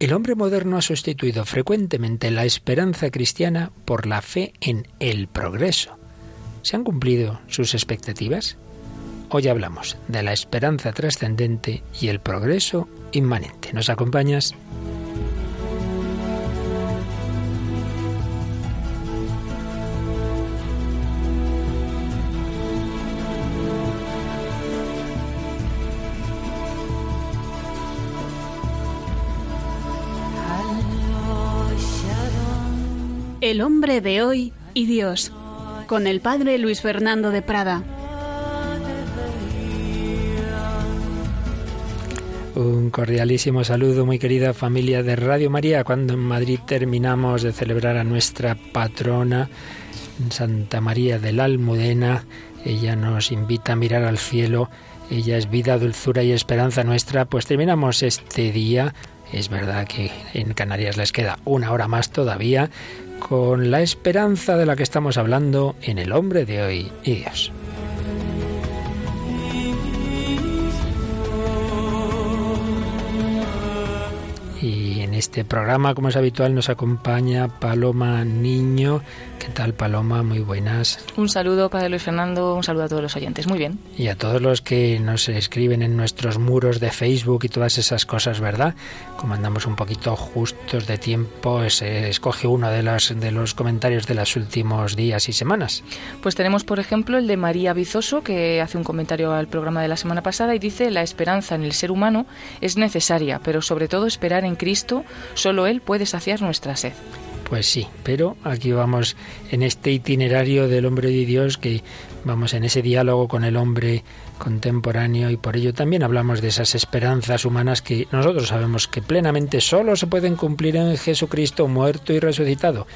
El hombre moderno ha sustituido frecuentemente la esperanza cristiana por la fe en el progreso. ¿Se han cumplido sus expectativas? Hoy hablamos de la esperanza trascendente y el progreso inmanente. ¿Nos acompañas? El hombre de hoy y Dios, con el padre Luis Fernando de Prada. Un cordialísimo saludo, muy querida familia de Radio María, cuando en Madrid terminamos de celebrar a nuestra patrona, Santa María de la Almudena. Ella nos invita a mirar al cielo, ella es vida, dulzura y esperanza nuestra. Pues terminamos este día es verdad que en Canarias les queda una hora más todavía, con la esperanza de la que estamos hablando en el hombre de hoy y Dios. Este programa, como es habitual, nos acompaña Paloma Niño, ¿Qué tal, Paloma? Muy buenas. Un saludo, Padre Luis Fernando, un saludo a todos los oyentes. Muy bien. Y a todos los que nos escriben en nuestros muros de Facebook y todas esas cosas, ¿verdad? Como andamos un poquito justos de tiempo, se escoge uno de los, de los comentarios de los últimos días y semanas. Pues tenemos, por ejemplo, el de María Bizoso, que hace un comentario al programa de la semana pasada y dice, la esperanza en el ser humano es necesaria, pero sobre todo esperar en Cristo, solo Él puede saciar nuestra sed. Pues sí, pero aquí vamos en este itinerario del hombre de Dios que vamos en ese diálogo con el hombre contemporáneo y por ello también hablamos de esas esperanzas humanas que nosotros sabemos que plenamente solo se pueden cumplir en Jesucristo muerto y resucitado.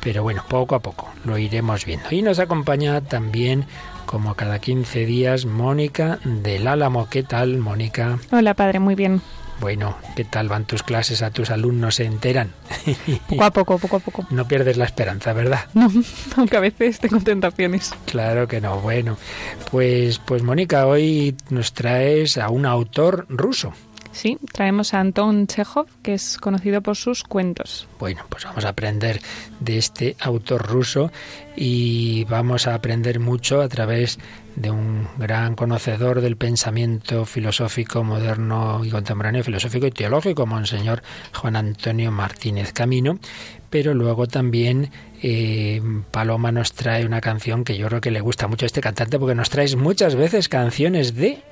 Pero bueno, poco a poco lo iremos viendo. Y nos acompaña también como cada 15 días Mónica del Álamo. ¿Qué tal, Mónica? Hola, padre, muy bien. Bueno, ¿qué tal van tus clases? ¿A tus alumnos se enteran? Poco a poco, poco a poco. No pierdes la esperanza, ¿verdad? No, aunque a veces tengo tentaciones. Claro que no. Bueno, pues, pues Mónica, hoy nos traes a un autor ruso. Sí, traemos a Anton Chekhov, que es conocido por sus cuentos. Bueno, pues vamos a aprender de este autor ruso y vamos a aprender mucho a través de un gran conocedor del pensamiento filosófico moderno y contemporáneo, filosófico y teológico, Monseñor Juan Antonio Martínez Camino, pero luego también eh, Paloma nos trae una canción que yo creo que le gusta mucho a este cantante porque nos traes muchas veces canciones de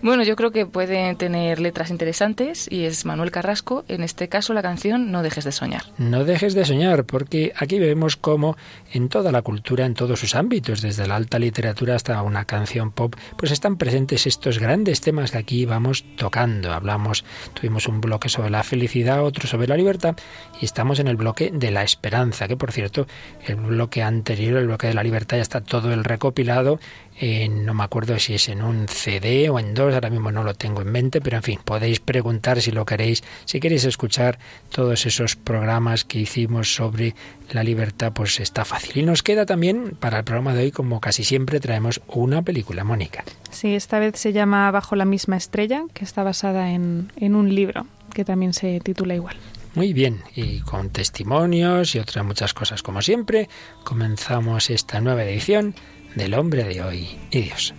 bueno, yo creo que puede tener letras interesantes y es Manuel Carrasco, en este caso la canción No dejes de soñar. No dejes de soñar, porque aquí vemos cómo en toda la cultura, en todos sus ámbitos, desde la alta literatura hasta una canción pop, pues están presentes estos grandes temas que aquí vamos tocando. Hablamos, tuvimos un bloque sobre la felicidad, otro sobre la libertad y estamos en el bloque de la esperanza, que por cierto, el bloque anterior, el bloque de la libertad ya está todo el recopilado no me acuerdo si es en un CD o en dos, ahora mismo no lo tengo en mente, pero en fin, podéis preguntar si lo queréis, si queréis escuchar todos esos programas que hicimos sobre la libertad, pues está fácil. Y nos queda también para el programa de hoy, como casi siempre, traemos una película, Mónica. Sí, esta vez se llama Bajo la misma estrella, que está basada en, en un libro que también se titula igual. Muy bien, y con testimonios y otras muchas cosas como siempre, comenzamos esta nueva edición del hombre de hoy y Dios.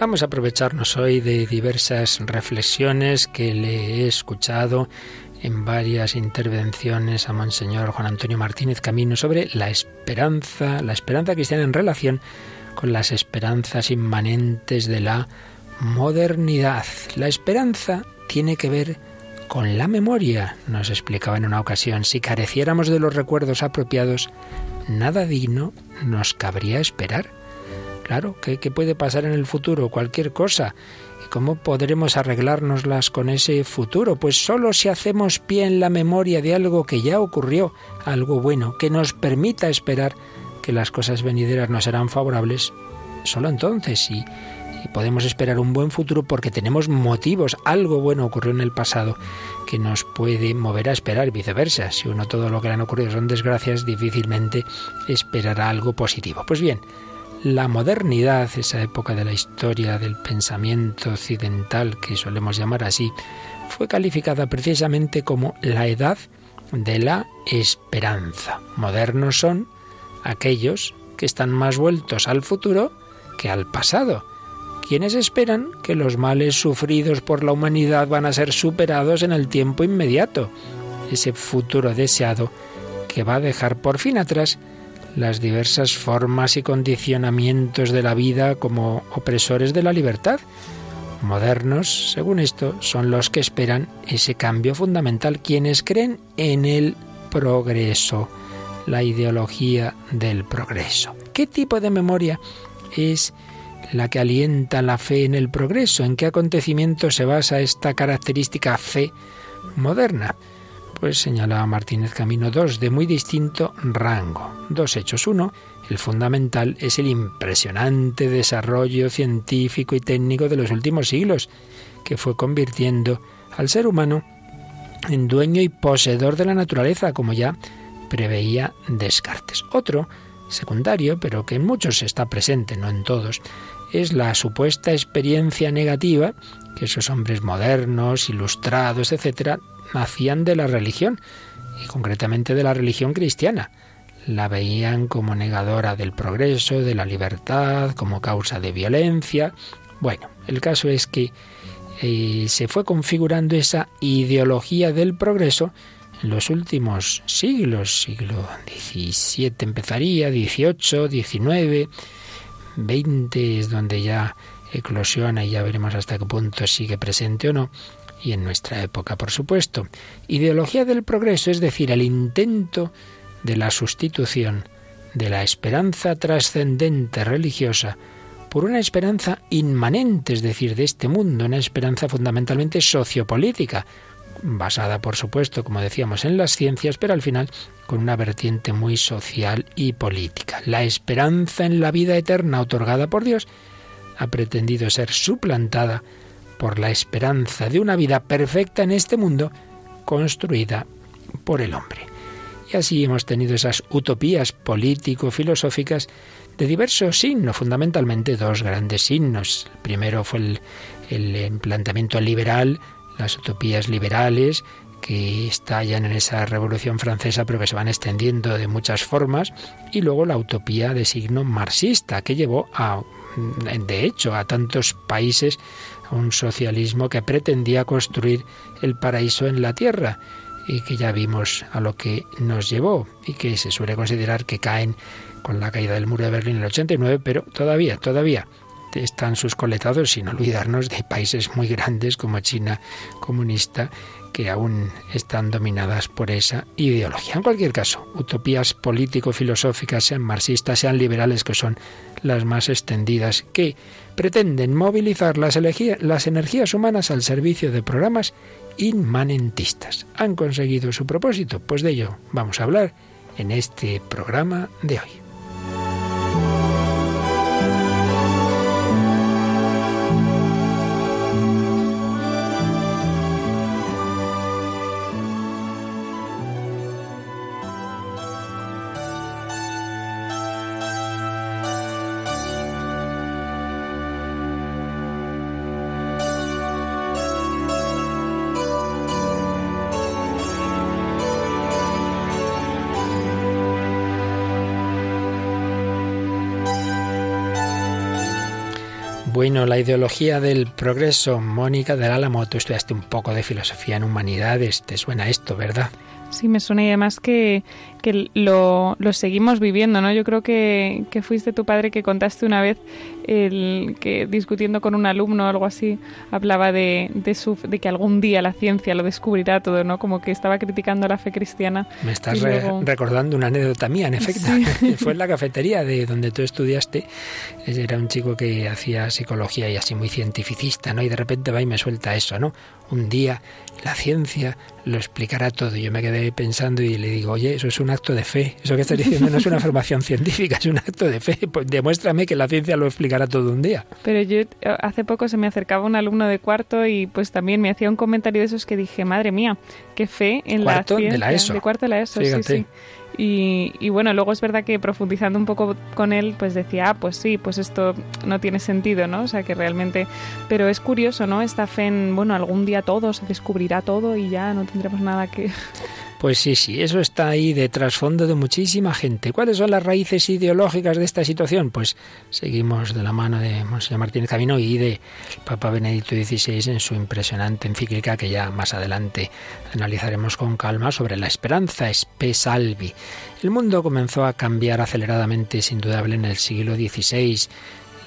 Vamos a aprovecharnos hoy de diversas reflexiones que le he escuchado en varias intervenciones a Monseñor Juan Antonio Martínez Camino sobre la esperanza, la esperanza cristiana en relación con las esperanzas inmanentes de la modernidad. La esperanza tiene que ver con la memoria, nos explicaba en una ocasión. Si careciéramos de los recuerdos apropiados, nada digno nos cabría esperar. Claro, ¿qué, puede pasar en el futuro? Cualquier cosa. ¿Cómo podremos arreglárnoslas con ese futuro? Pues solo si hacemos pie en la memoria de algo que ya ocurrió, algo bueno, que nos permita esperar que las cosas venideras no serán favorables, solo entonces y, y podemos esperar un buen futuro porque tenemos motivos, algo bueno ocurrió en el pasado que nos puede mover a esperar y viceversa. Si uno todo lo que le han ocurrido son desgracias, difícilmente esperará algo positivo. Pues bien, la modernidad, esa época de la historia del pensamiento occidental que solemos llamar así, fue calificada precisamente como la edad de la esperanza. Modernos son aquellos que están más vueltos al futuro que al pasado, quienes esperan que los males sufridos por la humanidad van a ser superados en el tiempo inmediato, ese futuro deseado que va a dejar por fin atrás las diversas formas y condicionamientos de la vida como opresores de la libertad. Modernos, según esto, son los que esperan ese cambio fundamental, quienes creen en el progreso, la ideología del progreso. ¿Qué tipo de memoria es la que alienta la fe en el progreso? ¿En qué acontecimiento se basa esta característica fe moderna? Pues señalaba Martínez Camino dos de muy distinto rango. Dos hechos. Uno, el fundamental es el impresionante desarrollo científico y técnico de los últimos siglos, que fue convirtiendo al ser humano en dueño y poseedor de la naturaleza, como ya preveía Descartes. Otro, secundario, pero que en muchos está presente, no en todos, es la supuesta experiencia negativa que esos hombres modernos, ilustrados, etcétera, hacían de la religión, y concretamente de la religión cristiana. La veían como negadora del progreso, de la libertad, como causa de violencia. Bueno, el caso es que eh, se fue configurando esa ideología del progreso en los últimos siglos, siglo XVII empezaría, XVIII, XIX, XX es donde ya eclosiona y ya veremos hasta qué punto sigue presente o no y en nuestra época, por supuesto. Ideología del progreso, es decir, el intento de la sustitución de la esperanza trascendente religiosa por una esperanza inmanente, es decir, de este mundo, una esperanza fundamentalmente sociopolítica, basada, por supuesto, como decíamos, en las ciencias, pero al final con una vertiente muy social y política. La esperanza en la vida eterna otorgada por Dios ha pretendido ser suplantada por la esperanza de una vida perfecta en este mundo construida por el hombre. Y así hemos tenido esas utopías político-filosóficas de diversos signos, fundamentalmente dos grandes signos. El primero fue el, el planteamiento liberal, las utopías liberales, que estallan en esa revolución francesa, pero que se van extendiendo de muchas formas, y luego la utopía de signo marxista, que llevó a, de hecho, a tantos países un socialismo que pretendía construir el paraíso en la tierra y que ya vimos a lo que nos llevó y que se suele considerar que caen con la caída del muro de Berlín en el 89, pero todavía, todavía están sus coletados sin olvidarnos de países muy grandes como China comunista que aún están dominadas por esa ideología. En cualquier caso, utopías político-filosóficas, sean marxistas, sean liberales, que son las más extendidas, que pretenden movilizar las, las energías humanas al servicio de programas inmanentistas. ¿Han conseguido su propósito? Pues de ello vamos a hablar en este programa de hoy. Bueno, la ideología del progreso, Mónica del Álamo, tú estudiaste un poco de filosofía en humanidades, te suena esto, ¿verdad? Sí, me suena y además que, que lo, lo, seguimos viviendo, ¿no? Yo creo que, que, fuiste tu padre que contaste una vez el, que discutiendo con un alumno o algo así, hablaba de, de, su, de que algún día la ciencia lo descubrirá todo, ¿no? Como que estaba criticando la fe cristiana. Me estás recordando una anécdota mía, en efecto. Fue en la cafetería de donde tú estudiaste. Era un chico que hacía psicología y así muy cientificista, ¿no? Y de repente va y me suelta eso, ¿no? Un día la ciencia lo explicará todo. Yo me quedé pensando y le digo, oye, eso es un acto de fe. Eso que estás diciendo no es una afirmación científica, es un acto de fe. Pues demuéstrame que la ciencia lo explicará todo un día. Pero yo hace poco se me acercaba un alumno de cuarto y pues también me hacía un comentario de esos que dije, madre mía, qué fe en la ciencia. De la ESO. De cuarto de la ESO, sí, sí. Y, bueno, luego es verdad que profundizando un poco con él, pues decía, ah, pues sí, pues esto no tiene sentido, ¿no? O sea, que realmente... Pero es curioso, ¿no? Esta fe en, bueno, algún día todo se descubrirá todo y ya no tendremos nada que... Pues sí, sí, eso está ahí de trasfondo de muchísima gente. ¿Cuáles son las raíces ideológicas de esta situación? Pues seguimos de la mano de Monseñor Martínez Camino y de Papa Benedicto XVI en su impresionante encíclica que ya más adelante analizaremos con calma sobre la esperanza, Spe Salvi. El mundo comenzó a cambiar aceleradamente, es indudable, en el siglo XVI.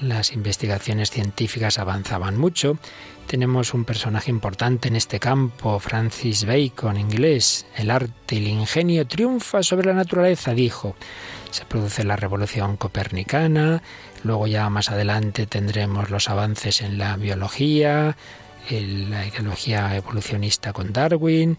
Las investigaciones científicas avanzaban mucho tenemos un personaje importante en este campo, Francis Bacon, inglés. El arte y el ingenio triunfa sobre la naturaleza, dijo. Se produce la revolución copernicana, luego ya más adelante tendremos los avances en la biología, la ideología evolucionista con Darwin,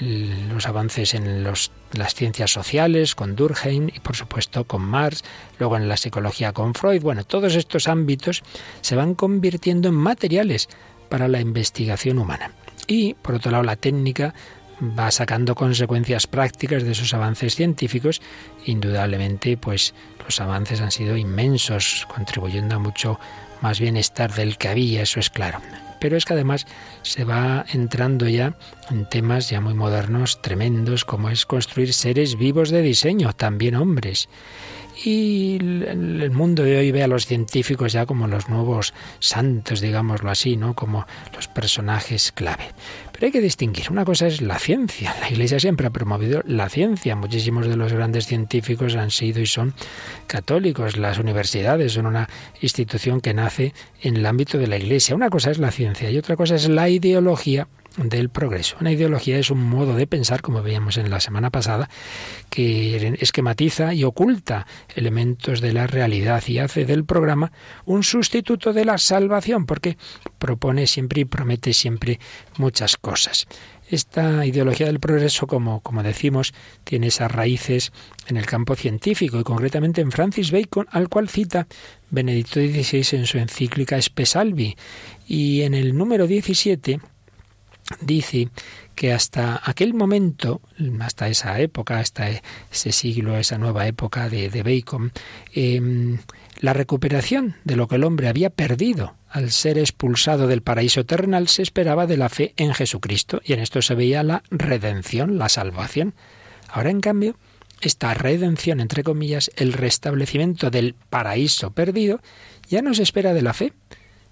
los avances en las ciencias sociales con Durkheim y por supuesto con Marx, luego en la psicología con Freud. Bueno, todos estos ámbitos se van convirtiendo en materiales para la investigación humana. Y, por otro lado, la técnica va sacando consecuencias prácticas de esos avances científicos. Indudablemente, pues los avances han sido inmensos, contribuyendo a mucho más bienestar del que había, eso es claro. Pero es que además se va entrando ya en temas ya muy modernos, tremendos, como es construir seres vivos de diseño, también hombres. Y el mundo de hoy ve a los científicos ya como los nuevos santos, digámoslo así, ¿no? Como los personajes clave. Pero hay que distinguir. Una cosa es la ciencia. La Iglesia siempre ha promovido la ciencia. Muchísimos de los grandes científicos han sido y son católicos. Las universidades son una institución que nace en el ámbito de la Iglesia. Una cosa es la ciencia y otra cosa es la ideología del progreso. Una ideología es un modo de pensar, como veíamos en la semana pasada, que esquematiza y oculta elementos de la realidad y hace del programa un sustituto de la salvación, porque propone siempre y promete siempre muchas cosas. Esta ideología del progreso, como, como decimos, tiene esas raíces en el campo científico y concretamente en Francis Bacon, al cual cita Benedicto XVI en su encíclica Espesalvi. Y en el número 17 dice que hasta aquel momento, hasta esa época, hasta ese siglo, esa nueva época de, Bacon, em, la recuperación de lo que el hombre había perdido al ser expulsado del paraíso terrenal se esperaba de la fe en Jesucristo y en esto se veía la redención, la salvación. Ahora, en cambio, esta redención, entre comillas, el restablecimiento del paraíso perdido, ya no se espera de la fe,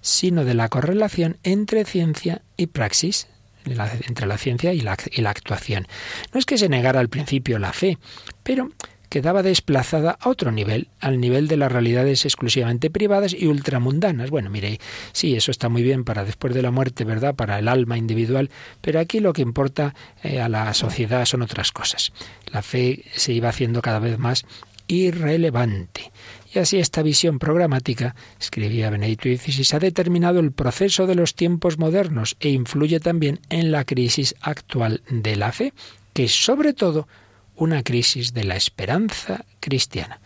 sino de la correlación entre ciencia y praxis, entre la ciencia y la, y la actuación. No es que se negara al principio la fe, pero quedaba desplazada a otro nivel, al nivel de las realidades exclusivamente privadas y ultramundanas. Bueno, mire, sí, eso está muy bien para después de la muerte, ¿verdad? Para el alma individual, pero aquí lo que importa eh, a la sociedad son otras cosas. La fe se iba haciendo cada vez más irrelevante. Y así esta visión programática, escribía Benedicto XVI, ha determinado el proceso de los tiempos modernos e influye también en la crisis actual de la fe, que es sobre todo una crisis de la esperanza cristiana.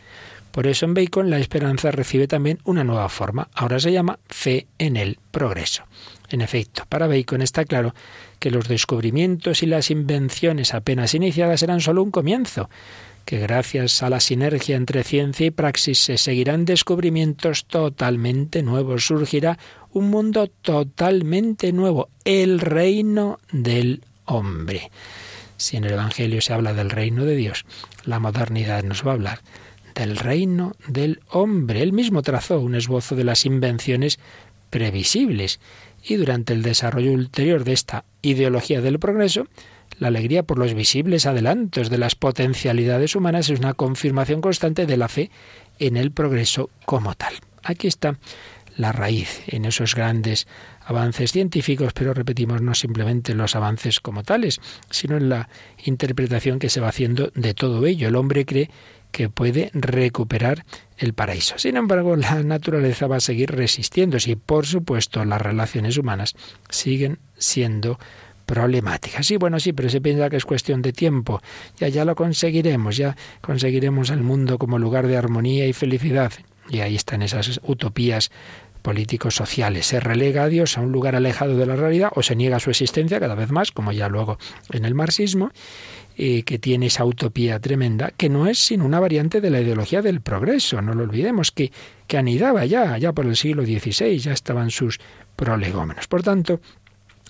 Por eso en Bacon la esperanza recibe también una nueva forma. Ahora se llama fe en el progreso. En efecto, para Bacon está claro que los descubrimientos y las invenciones apenas iniciadas eran solo un comienzo, que gracias a la sinergia entre ciencia y praxis se seguirán descubrimientos totalmente nuevos. Surgirá un mundo totalmente nuevo, el reino del hombre. Si en el Evangelio se habla del reino de Dios, la modernidad nos va a hablar del reino del hombre. Él mismo trazó un esbozo de las invenciones previsibles y durante el desarrollo ulterior de esta ideología del progreso, la alegría por los visibles adelantos de las potencialidades humanas es una confirmación constante de la fe en el progreso como tal. Aquí está la raíz en esos grandes avances científicos, pero repetimos no simplemente los avances como tales, sino en la interpretación que se va haciendo de todo ello. El hombre cree que puede recuperar el paraíso. Sin embargo, la naturaleza va a seguir resistiéndose y, por supuesto, las relaciones humanas siguen siendo problemáticas. Sí, bueno, sí, pero se piensa que es cuestión de tiempo. Ya, ya lo conseguiremos, ya conseguiremos el mundo como lugar de armonía y felicidad. Y ahí están esas utopías políticos sociales. Se relega a Dios a un lugar alejado de la realidad o se niega su existencia cada vez más, como ya luego en el marxismo, eh, que tiene esa utopía tremenda, que no es sino una variante de la ideología del progreso. No lo olvidemos, que, que anidaba ya, ya por el siglo XVI, ya estaban sus prolegómenos. Por tanto,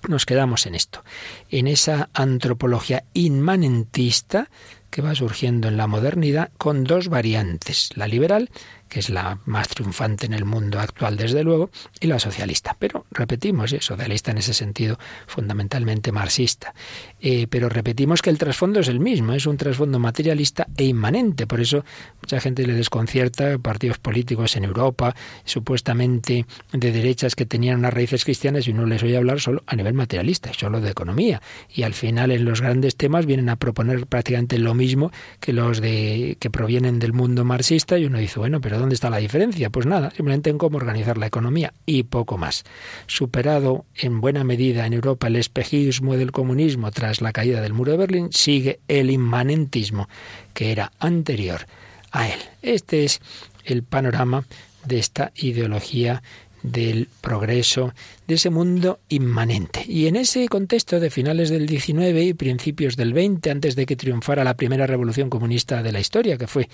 nos quedamos en esto, en esa antropología inmanentista que va surgiendo en la modernidad con dos variantes, la liberal que es la más triunfante en el mundo actual, desde luego, y la socialista. Pero repetimos, ¿eh? socialista en ese sentido fundamentalmente marxista. Eh, pero repetimos que el trasfondo es el mismo, es un trasfondo materialista e inmanente. Por eso mucha gente le desconcierta partidos políticos en Europa, supuestamente de derechas que tenían unas raíces cristianas y uno les oye hablar solo a nivel materialista, solo de economía. Y al final en los grandes temas vienen a proponer prácticamente lo mismo que los de que provienen del mundo marxista y uno dice, bueno, pero ¿dónde está la diferencia? Pues nada, simplemente en cómo organizar la economía y poco más. Superado en buena medida en Europa el espejismo del comunismo tras la caída del muro de Berlín, sigue el inmanentismo que era anterior a él. Este es el panorama de esta ideología del progreso, de ese mundo inmanente. Y en ese contexto de finales del XIX y principios del XX, antes de que triunfara la primera revolución comunista de la historia, que fue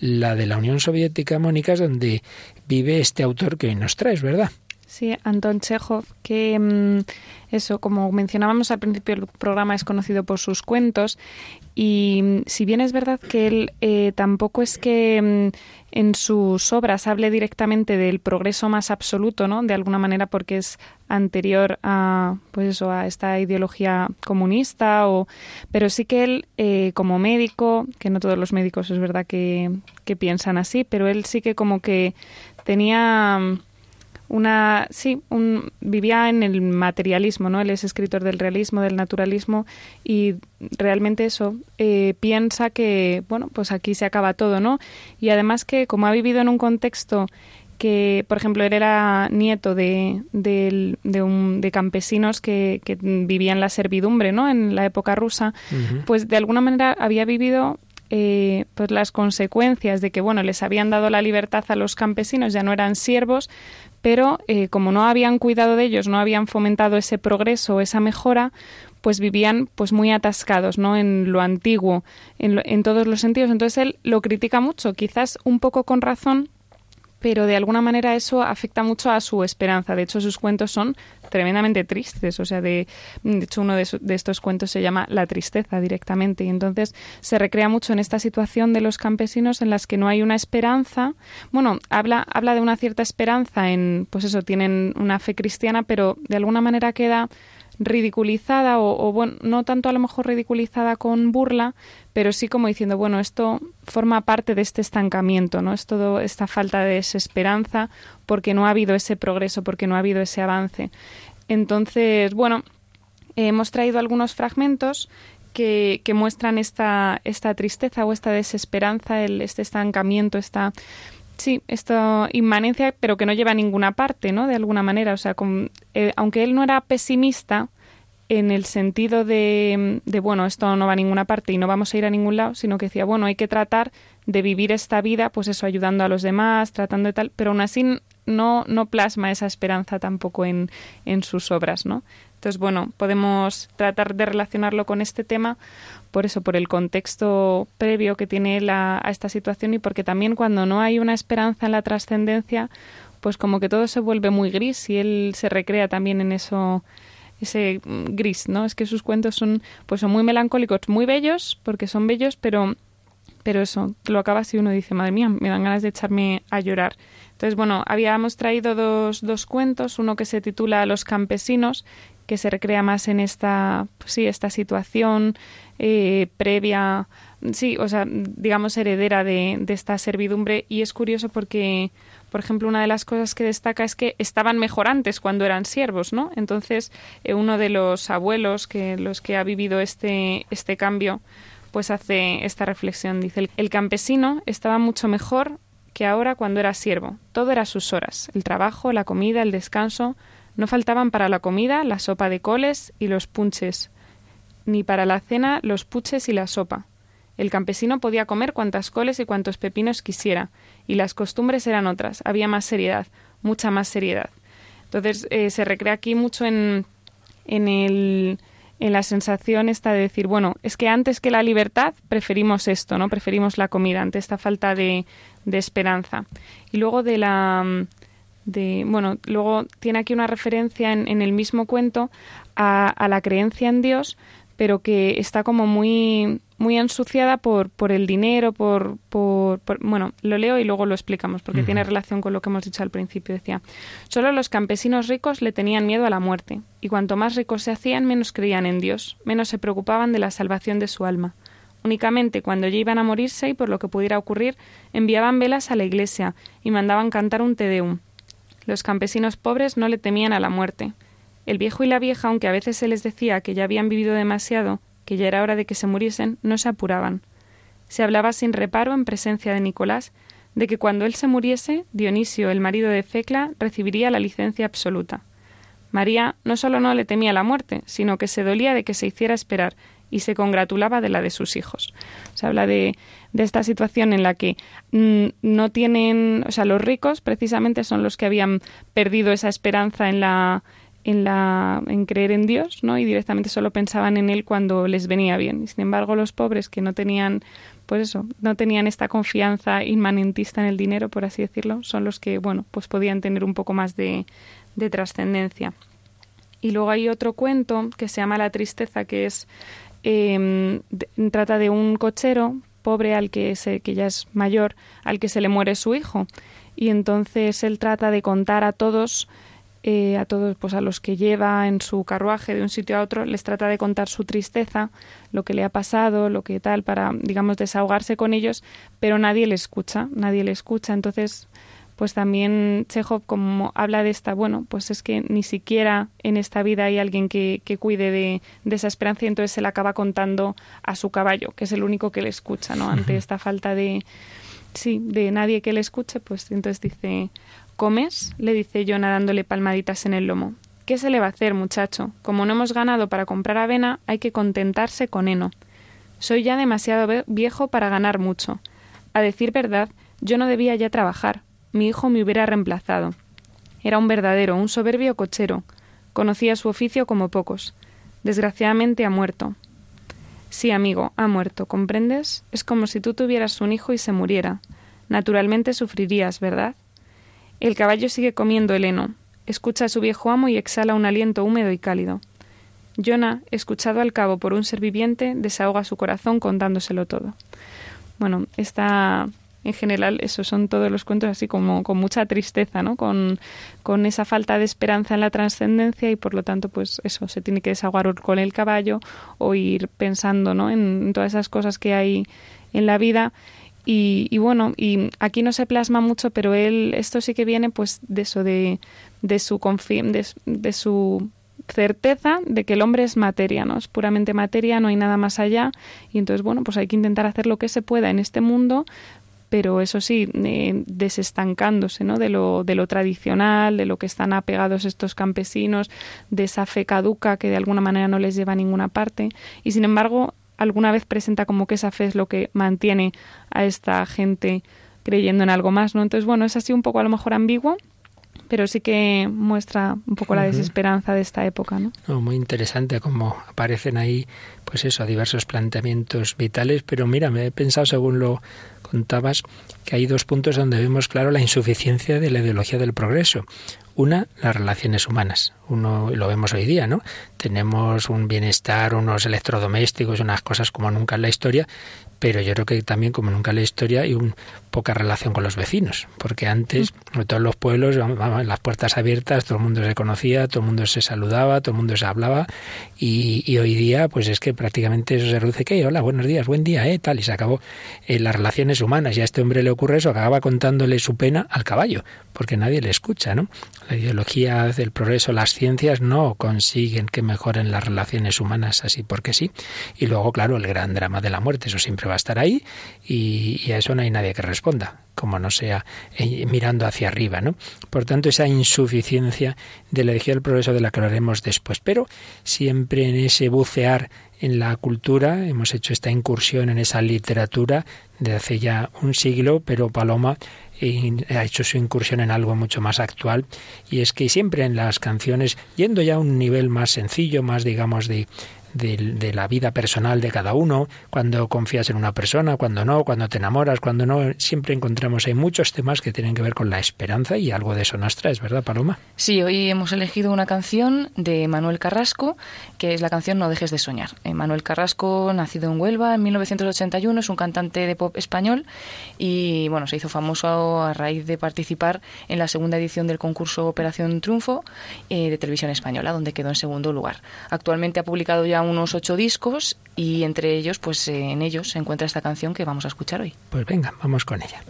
la de la Unión Soviética, Mónica, es donde vive este autor que hoy nos traes, ¿verdad? Sí, Anton Chekhov, que mm, eso, como mencionábamos al principio del programa, es conocido por sus cuentos y mm, si bien es verdad que él eh, tampoco es que mm, en sus obras hable directamente del progreso más absoluto, ¿no? De alguna manera porque es anterior a, pues eso, a esta ideología comunista, o, pero sí que él, eh, como médico, que no todos los médicos es verdad que, que piensan así, pero él sí que como que tenía una sí un, vivía en el materialismo no él es escritor del realismo del naturalismo y realmente eso eh, piensa que bueno pues aquí se acaba todo no y además que como ha vivido en un contexto que, por ejemplo, él era nieto de, de, un, de campesinos que, que, vivían la servidumbre, ¿no? En la época rusa, pues de alguna manera había vivido eh, pues las consecuencias de que bueno les habían dado la libertad a los campesinos ya no eran siervos pero eh, como no habían cuidado de ellos, no habían fomentado ese progreso, esa mejora, pues vivían pues muy atascados, ¿no? En lo antiguo, en, en todos los sentidos. Entonces él lo critica mucho, quizás un poco con razón, pero de alguna manera eso afecta mucho a su esperanza. De hecho, sus cuentos son tremendamente tristes. O sea, de, de hecho, uno de, de, estos cuentos se llama La tristeza directamente. Y entonces se recrea mucho en esta situación de los campesinos en las que no hay una esperanza. Bueno, habla, habla de una cierta esperanza en, pues eso, tienen una fe cristiana, pero de alguna manera queda ridiculizada o, bueno, no tanto a lo mejor ridiculizada con burla, pero sí como diciendo, bueno, esto forma parte de este estancamiento, ¿no? Es todo esta falta de desesperanza porque no ha habido ese progreso, porque no ha habido ese avance. Entonces, bueno, hemos traído algunos fragmentos que, que muestran esta, esta tristeza o esta desesperanza, el, este estancamiento, esta Sí, esta inmanencia, pero que no lleva a ninguna parte, ¿no? De alguna manera, o sea, eh, aunque él no era pesimista en el sentido de, de, bueno, esto no va a ninguna parte y no vamos a ir a ningún lado, sino que decía, bueno, hay que tratar de vivir esta vida, pues eso, ayudando a los demás, tratando de tal, pero aún así no, no plasma esa esperanza tampoco en, en sus obras, ¿no? Entonces, bueno, podemos tratar de relacionarlo con este tema por eso, por el contexto previo que tiene a esta situación y porque también cuando no hay una esperanza en la trascendencia, pues como que todo se vuelve muy gris y él se recrea también en eso ese gris, ¿no? Es que sus cuentos son pues son muy melancólicos, muy bellos porque son bellos, pero pero eso, lo acaba y uno dice, madre mía, me dan ganas de echarme a llorar. Entonces, bueno, habíamos traído dos, dos cuentos, uno que se titula Los campesinos, que se recrea más en esta, pues sí, esta situación eh, previa, sí, o sea, digamos heredera de, de esta servidumbre. Y es curioso porque, por ejemplo, una de las cosas que destaca es que estaban mejor antes cuando eran siervos, ¿no? Entonces, eh, uno de los abuelos que los que ha vivido este, este cambio, pues hace esta reflexión. Dice, el campesino estaba mucho mejor que ahora cuando era siervo. Todo era sus horas, el trabajo, la comida, el descanso, No faltaban para la comida la sopa de coles y los punches, ni para la cena los puches y la sopa. El campesino podía comer cuantas coles y cuantos pepinos quisiera, y las costumbres eran otras, había más seriedad, mucha más seriedad. Entonces eh, se recrea aquí mucho en, en, el, en la sensación esta de decir, bueno, es que antes que la libertad preferimos esto, ¿no? Preferimos la comida ante esta falta de, de esperanza. Y luego de la de bueno, luego tiene aquí una referencia en, el mismo cuento a, la creencia en Dios, pero que está como muy muy ensuciada por, por el dinero, por, por, Bueno, lo leo y luego lo explicamos, porque tiene relación con lo que hemos dicho al principio. Decía, solo los campesinos ricos le tenían miedo a la muerte, y cuanto más ricos se hacían, menos creían en Dios, menos se preocupaban de la salvación de su alma. Únicamente cuando ya iban a morirse y por lo que pudiera ocurrir, enviaban velas a la iglesia y mandaban cantar un Te Deum. Los campesinos pobres no le temían a la muerte. El viejo y la vieja, aunque a veces se les decía que ya habían vivido demasiado, que ya era hora de que se muriesen, no se apuraban. Se hablaba sin reparo en presencia de Nicolás de que cuando él se muriese, Dionisio, el marido de Fecla, recibiría la licencia absoluta. María no solo no le temía la muerte, sino que se dolía de que se hiciera esperar y se congratulaba de la de sus hijos. Se habla de, de esta situación en la que mm, no tienen, o sea, los ricos precisamente son los que habían perdido esa esperanza en la, en, la, en creer en Dios, ¿no? Y directamente solo pensaban en Él cuando les venía bien. Y sin embargo, los pobres que no tenían, pues eso, no tenían esta confianza inmanentista en el dinero, por así decirlo, son los que, bueno, pues podían tener un poco más de, de trascendencia. Y luego hay otro cuento que se llama La tristeza, que es eh, trata de un cochero pobre al que se, que ya es mayor, al que se le muere su hijo. Y entonces él trata de contar a todos eh, a todos, pues a los que lleva en su carruaje de un sitio a otro, les trata de contar su tristeza, lo que le ha pasado, lo que tal, para, digamos, desahogarse con ellos, pero nadie le escucha, nadie le escucha. Entonces, pues también Chekhov como habla de esta, bueno, pues es que ni siquiera en esta vida hay alguien que, que cuide de, de, esa esperanza y entonces se la acaba contando a su caballo, que es el único que le escucha, ¿no? Ante esta falta de, sí, de nadie que le escuche, pues entonces dice, ¿Comes? le dice yo dándole palmaditas en el lomo. ¿Qué se le va a hacer, muchacho? Como no hemos ganado para comprar avena, hay que contentarse con heno. Soy ya demasiado viejo para ganar mucho. A decir verdad, yo no debía ya trabajar. Mi hijo me hubiera reemplazado. Era un verdadero, un soberbio cochero. Conocía su oficio como pocos. Desgraciadamente ha muerto. Sí, amigo, ha muerto, ¿comprendes? Es como si tú tuvieras un hijo y se muriera. Naturalmente sufrirías, ¿verdad? El caballo sigue comiendo el heno. Escucha a su viejo amo y exhala un aliento húmedo y cálido. Jonah, escuchado al cabo por un ser viviente, desahoga su corazón contándoselo todo. Bueno, está en general, esos son todos los cuentos así como con mucha tristeza, ¿no? Con, con esa falta de esperanza en la trascendencia y por lo tanto, pues eso, se tiene que desahogar con el caballo o ir pensando, ¿no? En todas esas cosas que hay en la vida y, bueno, y aquí no se plasma mucho, pero él, esto sí que viene pues de eso, de, de su de, de su certeza de que el hombre es materia, ¿no? Es puramente materia, no hay nada más allá. Y entonces, bueno, pues hay que intentar hacer lo que se pueda en este mundo, pero eso sí, eh, desestancándose, ¿no? De lo, de lo tradicional, de lo que están apegados estos campesinos, de esa fe caduca que de alguna manera no les lleva a ninguna parte. Y sin embargo, alguna vez presenta como que esa fe es lo que mantiene a esta gente creyendo en algo más, ¿no? Entonces, bueno, es así un poco a lo mejor ambiguo, pero sí que muestra un poco la desesperanza de esta época, ¿no? muy interesante cómo aparecen ahí, pues eso, diversos planteamientos vitales, pero mira, me he pensado, según lo contabas, que hay dos puntos donde vemos claro la insuficiencia de la ideología del progreso. Una, las relaciones humanas. Uno lo vemos hoy día, ¿no? Tenemos un bienestar, unos electrodomésticos, unas cosas como nunca en la historia, pero yo creo que también, como nunca en la historia, hay un, poca relación con los vecinos, porque antes, mm. sobre todo en los pueblos, las puertas abiertas, todo el mundo se conocía, todo el mundo se saludaba, todo el mundo se hablaba, y, hoy día, pues es que prácticamente eso se reduce, que hola, buenos días, buen día, eh, tal, y se acabó en las relaciones humanas, y a este hombre le ocurre eso, acababa contándole su pena al caballo, porque nadie le escucha, ¿no? La ideología del progreso, las ciencias no consiguen que mejoren las relaciones humanas así porque sí. Y luego, claro, el gran drama de la muerte, eso siempre va a estar ahí y, y a eso no hay nadie que como no sea eh, mirando hacia arriba, ¿no? Por tanto, esa insuficiencia de la ideología del progreso de la que hablaremos después, pero siempre en ese bucear en la cultura, hemos hecho esta incursión en esa literatura de hace ya un siglo, pero Paloma ha hecho su incursión en algo mucho más actual y es que siempre en las canciones, yendo ya a un nivel más sencillo, más digamos de de, la vida personal de cada uno, cuando confías en una persona, cuando no, cuando te enamoras, cuando no, siempre encontramos hay muchos temas que tienen que ver con la esperanza y algo de eso nos traes, ¿verdad, Paloma? Sí, hoy hemos elegido una canción de Manuel Carrasco, que es la canción No dejes de soñar. Manuel Carrasco, nacido en Huelva en 1981, es un cantante de pop español y bueno, se hizo famoso a raíz de participar en la segunda edición del concurso Operación Triunfo eh, de Televisión Española, donde quedó en segundo lugar. Actualmente ha publicado ya unos ocho discos y entre ellos, pues eh, en ellos se encuentra esta canción que vamos a escuchar hoy. Pues venga, vamos con ella.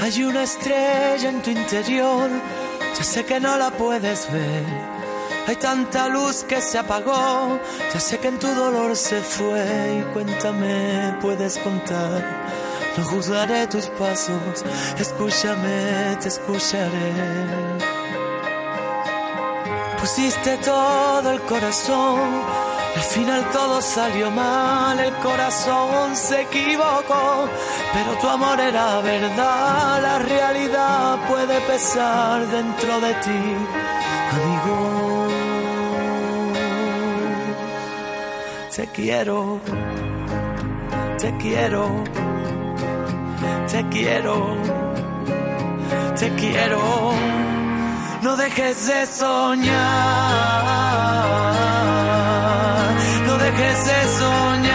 Hay una estrella en tu interior, ya sé que no la puedes ver hay tanta luz que se apagó, ya sé que en tu dolor se fue y cuéntame, puedes contar. No juzgaré tus pasos, escúchame, te escucharé. Pusiste todo el corazón, al final todo salió mal, el corazón se equivocó, pero tu amor era verdad, la realidad puede pesar dentro de ti, quiero, te quiero, te quiero, te quiero. No dejes de soñar, no dejes de soñar,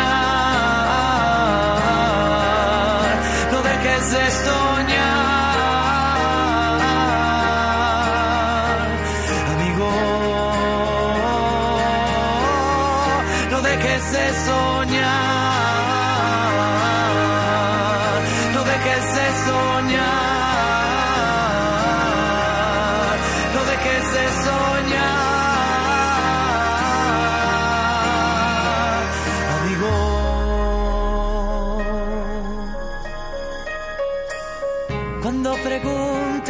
no dejes de soñar,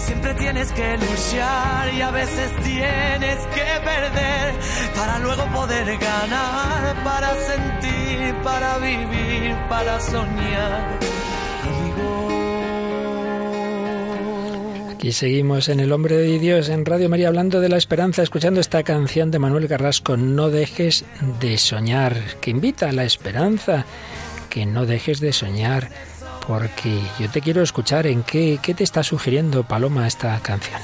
siempre tienes que luchar y a veces tienes que perder para luego poder ganar, para sentir, para vivir, para soñar. Aquí seguimos en El Hombre de Dios, en Radio María, hablando de la esperanza, escuchando esta canción de Manuel Carrasco, No dejes de soñar, que invita a la esperanza, que no dejes de soñar, porque yo te quiero escuchar en qué, qué te está sugiriendo Paloma esta canción.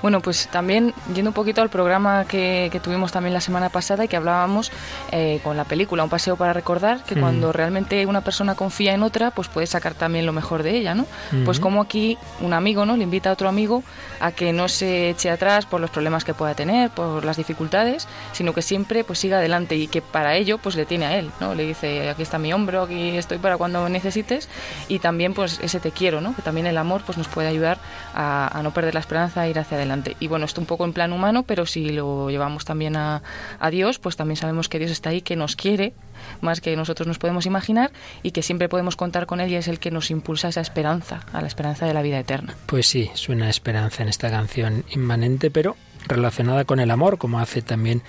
Bueno, pues también yendo un poquito al programa que, que tuvimos también la semana pasada y que hablábamos eh, con la película Un paseo para recordar, que Mm. cuando realmente una persona confía en otra, pues puede sacar también lo mejor de ella, ¿no? Pues como aquí un amigo, ¿no? Le invita a otro amigo a que no se eche atrás por los problemas que pueda tener, por las dificultades, sino que siempre pues siga adelante y que para ello pues le tiene a él, ¿no? Le dice, aquí está mi hombro, aquí estoy para cuando necesites y también pues ese te quiero, ¿no? Que también el amor pues nos puede ayudar a, a no perder la esperanza e ir hacia adelante. Y bueno, esto un poco en plan humano, pero si lo llevamos también a, a Dios, pues también sabemos que Dios está ahí, que nos quiere más que nosotros nos podemos imaginar y que siempre podemos contar con Él y es el que nos impulsa a esa esperanza, a la esperanza de la vida eterna. Pues sí, es una esperanza en esta canción inmanente, pero relacionada con el amor, como hace también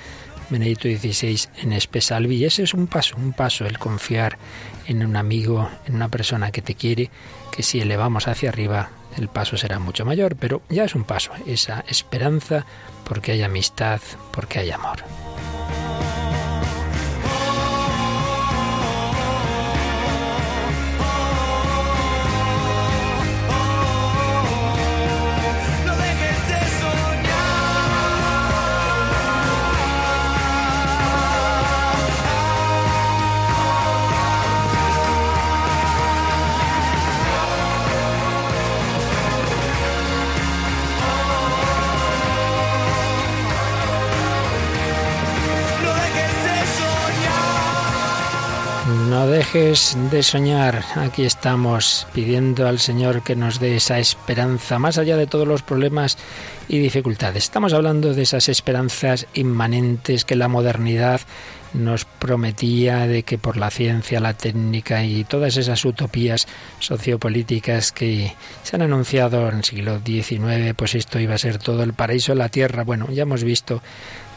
Benedicto XVI en Espesalvi. Y ese es un paso, un paso, el confiar en un amigo, en una persona que te quiere, que si elevamos hacia arriba, el paso será mucho mayor, pero ya es un paso, esa esperanza porque hay amistad, porque hay amor. De soñar. Aquí estamos pidiendo al Señor que nos dé esa esperanza más allá de todos los problemas y dificultades. Estamos hablando de esas esperanzas inmanentes que la modernidad nos prometía de que por la ciencia, la técnica y todas esas utopías sociopolíticas que se han anunciado en el siglo XIX, pues esto iba a ser todo el paraíso en la tierra. Bueno, ya hemos visto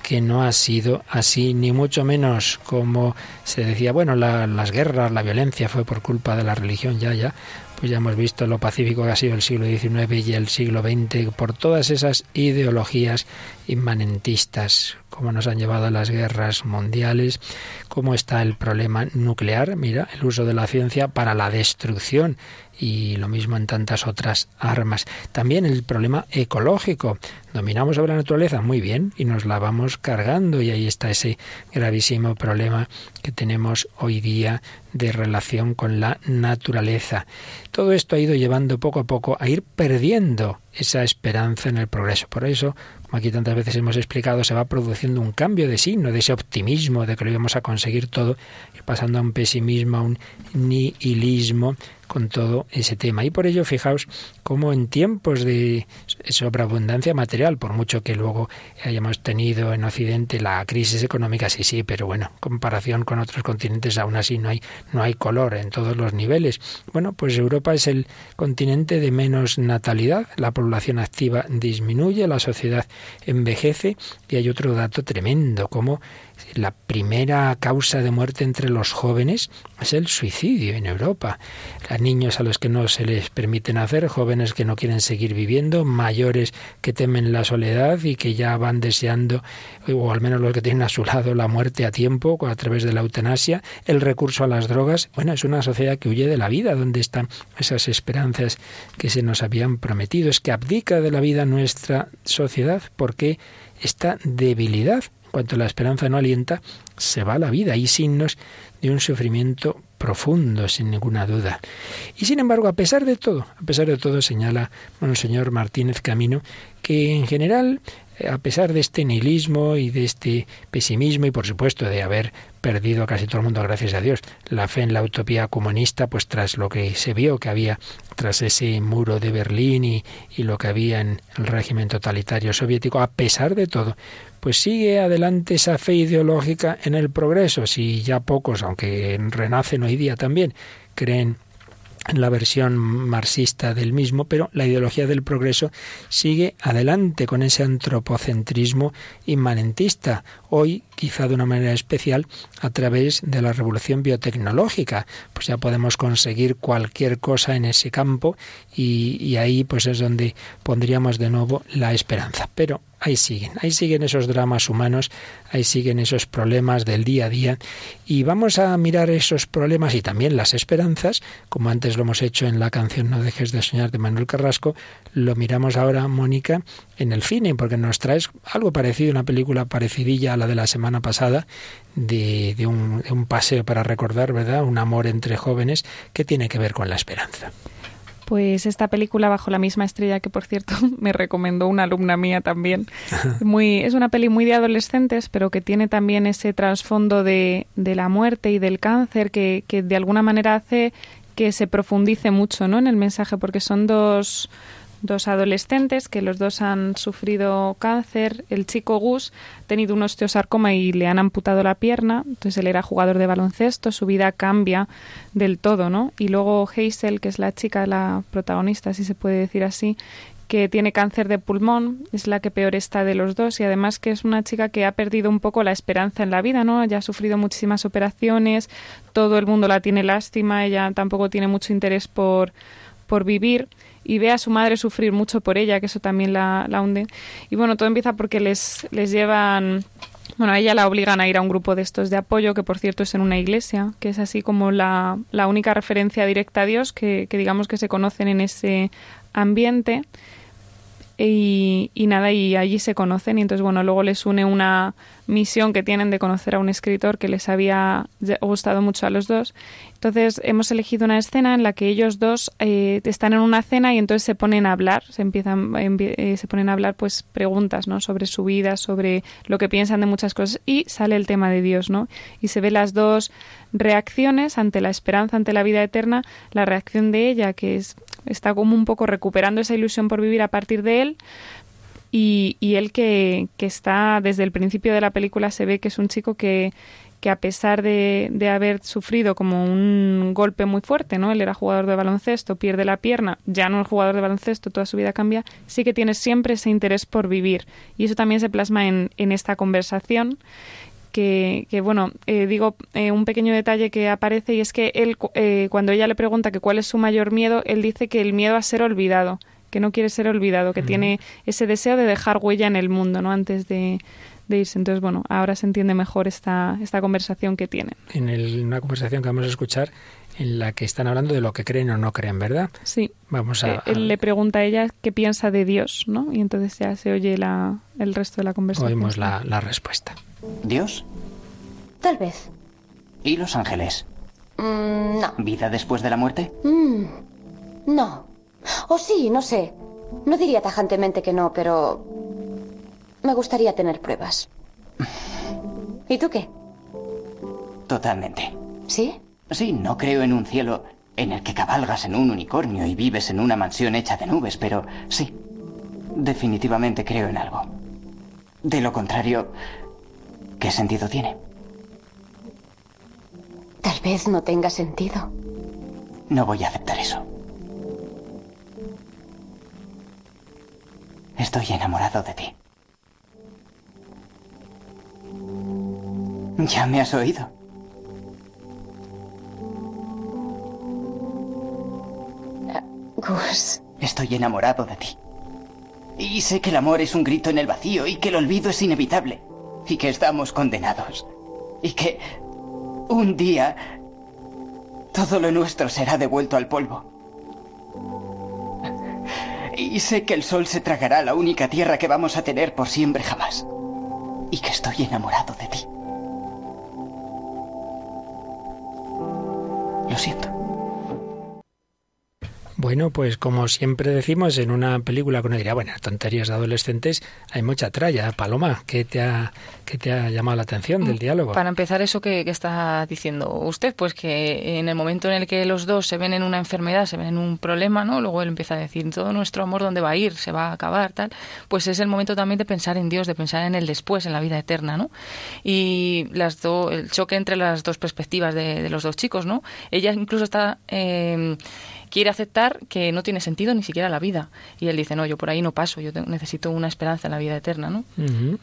que no ha sido así, ni mucho menos como se decía, bueno, las guerras, la violencia fue por culpa de la religión, ya, ya, pues ya hemos visto lo pacífico que ha sido el siglo XIX y el siglo XX por todas esas ideologías inmanentistas, cómo nos han llevado a las guerras mundiales, cómo está el problema nuclear, mira, el uso de la ciencia para la destrucción y lo mismo en tantas otras armas. También el problema ecológico. Dominamos sobre la naturaleza muy bien y nos la vamos cargando y ahí está ese gravísimo problema que tenemos hoy día de relación con la naturaleza. Todo esto ha ido llevando poco a poco a ir perdiendo esa esperanza en el progreso. Por eso, como aquí tantas veces hemos explicado, se va produciendo un cambio de signo, de ese optimismo de que lo íbamos a conseguir todo, y pasando a un pesimismo, a un nihilismo con todo ese tema. Y por ello, fijaos cómo en tiempos de sobreabundancia material, por mucho que luego hayamos tenido en Occidente la crisis económica, sí, sí, pero bueno, en comparación con otros continentes aún así no hay, no hay color en todos los niveles. Bueno, pues Europa es el continente de menos natalidad, la población activa disminuye, la sociedad envejece y hay otro dato tremendo, como la primera causa de muerte entre los jóvenes es el suicidio en Europa. A niños a los que no se les permite nacer, jóvenes que no quieren seguir viviendo, mayores que temen la soledad y que ya van deseando, o al menos los que tienen a su lado, la muerte a tiempo a través de la eutanasia, el recurso a las drogas. Bueno, es una sociedad que huye de la vida, donde están esas esperanzas que se nos habían prometido. Es que abdica de la vida nuestra sociedad porque esta debilidad cuanto la esperanza no alienta, se va la vida. Hay signos de un sufrimiento profundo, sin ninguna duda. Y sin embargo, a pesar de todo, a pesar de todo, señala Monseñor Martínez Camino, que en general, a pesar de este nihilismo y de este pesimismo, y por supuesto de haber perdido casi todo el mundo, gracias a Dios, la fe en la utopía comunista, pues tras lo que se vio que había tras ese muro de Berlín y, y lo que había en el régimen totalitario soviético, a pesar de todo, pues sigue adelante esa fe ideológica en el progreso. Si ya pocos, aunque renacen hoy día también, creen en la versión marxista del mismo, pero la ideología del progreso sigue adelante con ese antropocentrismo inmanentista, hoy quizá de una manera especial a través de la revolución biotecnológica. Pues ya podemos conseguir cualquier cosa en ese campo y, y ahí pues es donde pondríamos de nuevo la esperanza. Pero ahí siguen, ahí siguen esos dramas humanos, ahí siguen esos problemas del día a día y vamos a mirar esos problemas y también las esperanzas, como antes lo hemos hecho en la canción No dejes de soñar de Manuel Carrasco, lo miramos ahora, Mónica, en el cine, porque nos traes algo parecido, una película parecidilla a la de la semana pasada, de, de, un, de un paseo para recordar, ¿verdad? Un amor entre jóvenes que tiene que ver con la esperanza. Pues esta película bajo la misma estrella que por cierto me recomendó una alumna mía también. Muy, es una peli muy de adolescentes, pero que tiene también ese trasfondo de, de la muerte y del cáncer que, que de alguna manera hace que se profundice mucho ¿no? en el mensaje, porque son dos, dos adolescentes que los dos han sufrido cáncer. El chico Gus ha tenido un osteosarcoma y le han amputado la pierna, entonces él era jugador de baloncesto, su vida cambia del todo, ¿no? Y luego Hazel, que es la chica, la protagonista, si se puede decir así, que tiene cáncer de pulmón, es la que peor está de los dos y además que es una chica que ha perdido un poco la esperanza en la vida, ¿no? Ya ha sufrido muchísimas operaciones, todo el mundo la tiene lástima, ella tampoco tiene mucho interés por, por vivir y ve a su madre sufrir mucho por ella, que eso también la, la hunde. Y bueno, todo empieza porque les, les llevan bueno, a ella la obligan a ir a un grupo de estos de apoyo, que por cierto es en una iglesia, que es así como la, la única referencia directa a Dios que, que, digamos que se conocen en ese ambiente. Y, y, nada, y allí se conocen y entonces bueno, luego les une una misión que tienen de conocer a un escritor que les había gustado mucho a los dos. Entonces hemos elegido una escena en la que ellos dos eh, están en una cena y entonces se ponen a hablar, se empiezan, eh, se ponen a hablar pues preguntas, ¿no? Sobre su vida, sobre lo que piensan de muchas cosas y sale el tema de Dios, ¿no? Y se ve las dos reacciones ante la esperanza, ante la vida eterna, la reacción de ella que es está como un poco recuperando esa ilusión por vivir a partir de él, y, y él que, que, está desde el principio de la película se ve que es un chico que, que a pesar de, de, haber sufrido como un golpe muy fuerte, ¿no? Él era jugador de baloncesto, pierde la pierna, ya no es jugador de baloncesto, toda su vida cambia, sí que tiene siempre ese interés por vivir. Y eso también se plasma en, en esta conversación. Que, que, bueno, eh, digo eh, un pequeño detalle que aparece y es que él, eh, cuando ella le pregunta que cuál es su mayor miedo, él dice que el miedo a ser olvidado, que no quiere ser olvidado, que tiene ese deseo de dejar huella en el mundo, ¿no? Antes de, de irse. Entonces, bueno, ahora se entiende mejor esta, esta conversación que tienen. En el, una conversación que vamos a escuchar en la que están hablando de lo que creen o no creen, ¿verdad? Sí. Vamos a, eh, Él le pregunta a ella qué piensa de Dios, ¿no? Y entonces ya se oye la, el resto de la conversación. Oímos la, la respuesta. ¿Dios? Tal vez. ¿Y los ángeles? Mm, no. ¿Vida después de la muerte? Mm, no. O sí, no sé. No diría tajantemente que no, pero me gustaría tener pruebas. ¿Y tú qué? Totalmente. ¿Sí? Sí, no creo en un cielo en el que cabalgas en un unicornio y vives en una mansión hecha de nubes, pero sí, definitivamente creo en algo. De lo contrario, ¿qué sentido tiene? Tal vez no tenga sentido. No voy a aceptar eso. Estoy enamorado de ti. Ya me has oído. Gus. Estoy enamorado de ti. Y sé que el amor es un grito en el vacío y que el olvido es inevitable. Y que estamos condenados. Y que un día todo lo nuestro será devuelto al polvo. Y sé que el sol se tragará la única tierra que vamos a tener por siempre jamás. Y que estoy enamorado de ti. Lo siento. Bueno, pues como siempre decimos, en una película que uno diría, bueno, tonterías de adolescentes, hay mucha tralla. Paloma, ¿qué te ha, qué te ha llamado la atención del diálogo? Para empezar, eso que, que, está diciendo usted, pues que en el momento en el que los dos se ven en una enfermedad, se ven en un problema, ¿no? Luego él empieza a decir, todo nuestro amor, ¿dónde va a ir? ¿Se va a acabar? Tal. Pues es el momento también de pensar en Dios, de pensar en el después, en la vida eterna, ¿no? Y las do, el choque entre las dos perspectivas de, de los dos chicos, ¿no? Ella incluso está... Eh, quiere aceptar que no tiene sentido ni siquiera la vida. Y él dice, no, yo por ahí no paso, yo necesito una esperanza en la vida eterna, ¿no? Uh -huh.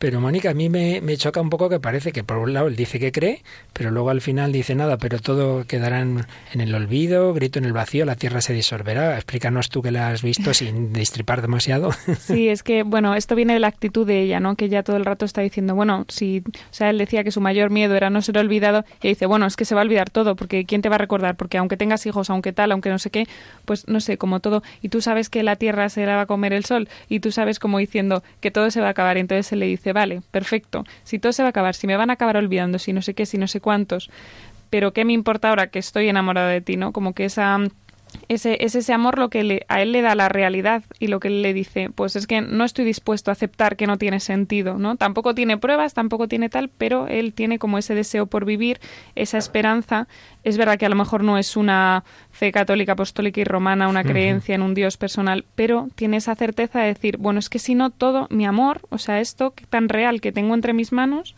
Pero Mónica, a mí me, me, choca un poco que parece que por un lado él dice que cree, pero luego al final dice nada, pero todo quedará en, en el olvido, grito en el vacío, la tierra se disolverá. Explícanos tú que la has visto sin destripar demasiado. Sí, es que, bueno, esto viene de la actitud de ella, ¿no? Que ella todo el rato está diciendo, bueno, si, o sea, él decía que su mayor miedo era no ser olvidado, y dice, bueno, es que se va a olvidar todo, porque ¿quién te va a recordar? Porque aunque tengas hijos, aunque tal, aunque no sé qué, pues no sé, como todo, y tú sabes que la tierra se la va a comer el sol, y tú sabes como diciendo que todo se va a acabar, y entonces se le dice, vale, perfecto, si todo se va a acabar, si me van a acabar olvidando, si no sé qué, si no sé cuántos, pero ¿qué me importa ahora que estoy enamorada de ti, no? Como que esa ese, es ese amor lo que le, a él le da la realidad y lo que él le dice, pues es que no estoy dispuesto a aceptar que no tiene sentido, ¿no? Tampoco tiene pruebas, tampoco tiene tal, pero él tiene como ese deseo por vivir, esa esperanza. Es verdad que a lo mejor no es una fe católica, apostólica y romana, una creencia en un Dios personal, pero tiene esa certeza de decir, bueno, es que si no todo, mi amor, o sea, esto tan real que tengo entre mis manos,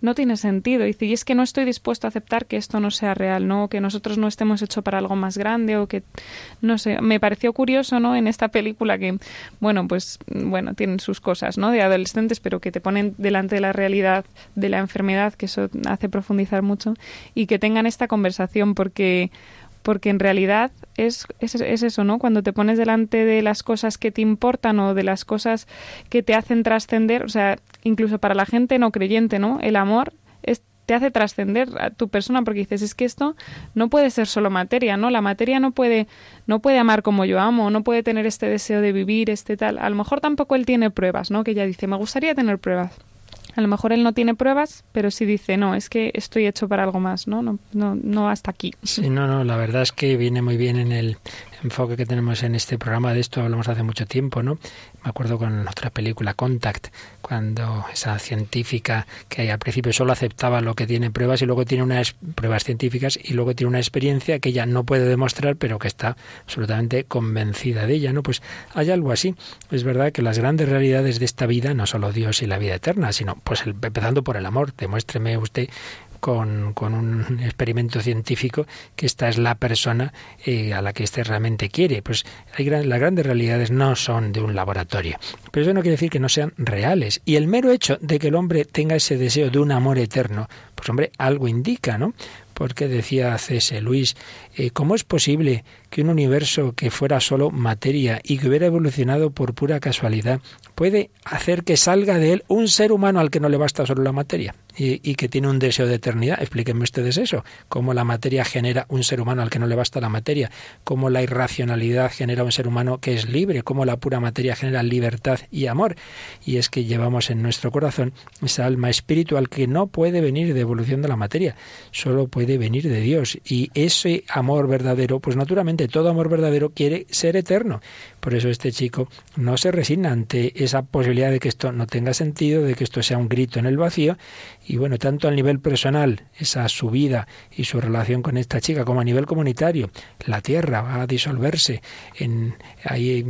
no tiene sentido. Y, y es que no estoy dispuesto a aceptar que esto no sea real, ¿no? que nosotros no estemos hechos para algo más grande o que, no sé, me pareció curioso, ¿no? En esta película que, bueno, pues, bueno, tienen sus cosas, ¿no? De adolescentes, pero que te ponen delante de la realidad de la enfermedad, que eso hace profundizar mucho, y que tengan esta conversación porque porque en realidad es, es, es, eso, ¿no? Cuando te pones delante de las cosas que te importan o de las cosas que te hacen trascender, o sea, incluso para la gente no creyente, ¿no? El amor es, te hace trascender a tu persona porque dices, es que esto no puede ser solo materia, ¿no? La materia no puede, no puede amar como yo amo, no puede tener este deseo de vivir, este tal. A lo mejor tampoco él tiene pruebas, ¿no? Que ella dice, me gustaría tener pruebas. A lo mejor él no tiene pruebas, pero sí dice, no, es que estoy hecho para algo más, ¿no? No, no, no hasta aquí. Sí, no, no, la verdad es que viene muy bien en el enfoque que tenemos en este programa. De esto hablamos hace mucho tiempo, ¿no? Me acuerdo con otra película, Contact, cuando esa científica que al principio solo aceptaba lo que tiene pruebas y luego tiene unas pruebas científicas y luego tiene una experiencia que ella no puede demostrar, pero que está absolutamente convencida de ella, ¿no? Pues hay algo así. Es verdad que las grandes realidades de esta vida, no solo Dios y la vida eterna, sino pues empezando por el amor. Demuéstreme usted con, con, un experimento científico que esta es la persona eh, a la que éste realmente quiere. Pues hay las grandes realidades no son de un laboratorio. Pero eso no quiere decir que no sean reales. Y el mero hecho de que el hombre tenga ese deseo de un amor eterno, pues hombre, algo indica, ¿no? Porque decía C.S. Luis, eh, ¿cómo es posible que un universo que fuera solo materia y que hubiera evolucionado por pura casualidad puede hacer que salga de él un ser humano al que no le basta solo la materia? y, que tiene un deseo de eternidad. Explíquenme ustedes eso. Cómo la materia genera un ser humano al que no le basta la materia. Cómo la irracionalidad genera un ser humano que es libre. Cómo la pura materia genera libertad y amor. Y es que llevamos en nuestro corazón esa alma espiritual que no puede venir de evolución de la materia. Solo puede venir de Dios. Y ese amor verdadero, pues naturalmente todo amor verdadero quiere ser eterno. Por eso este chico no se resigna ante esa posibilidad de que esto no tenga sentido, de que esto sea un grito en el vacío y bueno, tanto a nivel personal, esa subida y su relación con esta chica, como a nivel comunitario, la Tierra va a disolverse en, ahí,